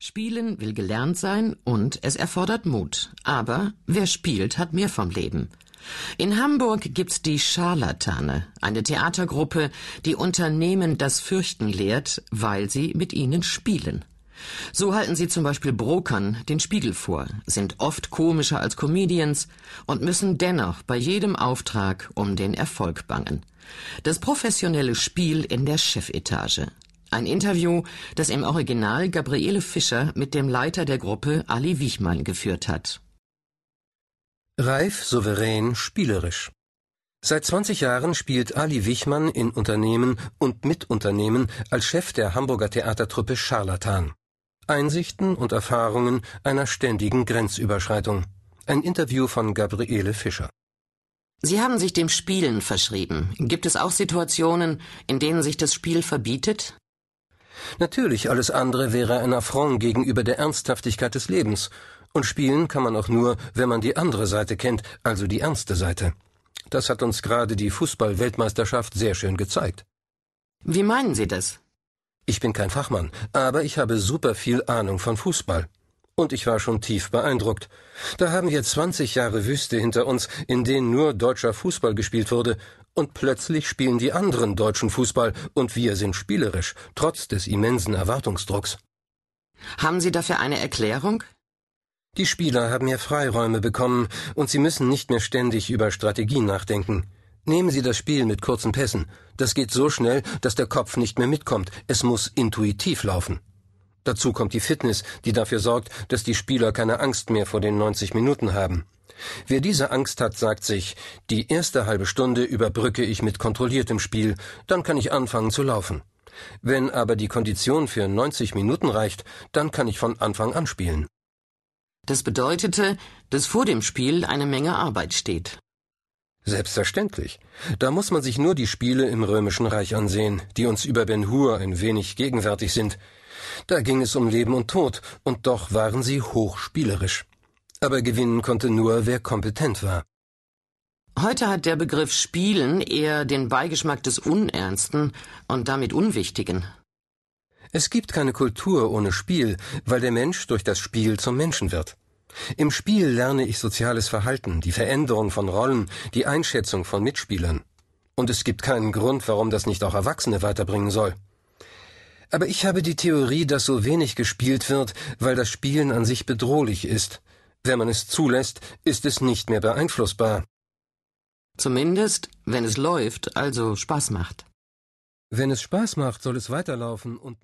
Spielen will gelernt sein und es erfordert Mut. Aber wer spielt, hat mehr vom Leben. In Hamburg gibt's die Scharlatane, eine Theatergruppe, die Unternehmen das Fürchten lehrt, weil sie mit ihnen spielen. So halten sie zum Beispiel Brokern den Spiegel vor, sind oft komischer als Comedians und müssen dennoch bei jedem Auftrag um den Erfolg bangen. Das professionelle Spiel in der Chefetage. Ein Interview, das im Original Gabriele Fischer mit dem Leiter der Gruppe Ali Wichmann geführt hat. Reif, souverän, spielerisch. Seit 20 Jahren spielt Ali Wichmann in Unternehmen und Mitunternehmen als Chef der Hamburger Theatertruppe Charlatan. Einsichten und Erfahrungen einer ständigen Grenzüberschreitung. Ein Interview von Gabriele Fischer. Sie haben sich dem Spielen verschrieben. Gibt es auch Situationen, in denen sich das Spiel verbietet? Natürlich, alles andere wäre ein Affront gegenüber der Ernsthaftigkeit des Lebens. Und spielen kann man auch nur, wenn man die andere Seite kennt, also die ernste Seite. Das hat uns gerade die Fußball-Weltmeisterschaft sehr schön gezeigt. Wie meinen Sie das? Ich bin kein Fachmann, aber ich habe super viel Ahnung von Fußball. Und ich war schon tief beeindruckt. Da haben wir 20 Jahre Wüste hinter uns, in denen nur deutscher Fußball gespielt wurde, und plötzlich spielen die anderen deutschen Fußball und wir sind spielerisch, trotz des immensen Erwartungsdrucks. Haben Sie dafür eine Erklärung? Die Spieler haben mehr Freiräume bekommen und sie müssen nicht mehr ständig über Strategien nachdenken. Nehmen Sie das Spiel mit kurzen Pässen. Das geht so schnell, dass der Kopf nicht mehr mitkommt. Es muss intuitiv laufen. Dazu kommt die Fitness, die dafür sorgt, dass die Spieler keine Angst mehr vor den 90 Minuten haben. Wer diese Angst hat, sagt sich, die erste halbe Stunde überbrücke ich mit kontrolliertem Spiel, dann kann ich anfangen zu laufen. Wenn aber die Kondition für 90 Minuten reicht, dann kann ich von Anfang an spielen. Das bedeutete, dass vor dem Spiel eine Menge Arbeit steht. Selbstverständlich. Da muss man sich nur die Spiele im Römischen Reich ansehen, die uns über Ben Hur ein wenig gegenwärtig sind. Da ging es um Leben und Tod, und doch waren sie hochspielerisch. Aber gewinnen konnte nur, wer kompetent war. Heute hat der Begriff Spielen eher den Beigeschmack des Unernsten und damit Unwichtigen. Es gibt keine Kultur ohne Spiel, weil der Mensch durch das Spiel zum Menschen wird. Im Spiel lerne ich soziales Verhalten, die Veränderung von Rollen, die Einschätzung von Mitspielern. Und es gibt keinen Grund, warum das nicht auch Erwachsene weiterbringen soll. Aber ich habe die Theorie, dass so wenig gespielt wird, weil das Spielen an sich bedrohlich ist. Wenn man es zulässt, ist es nicht mehr beeinflussbar. Zumindest, wenn es läuft, also Spaß macht. Wenn es Spaß macht, soll es weiterlaufen und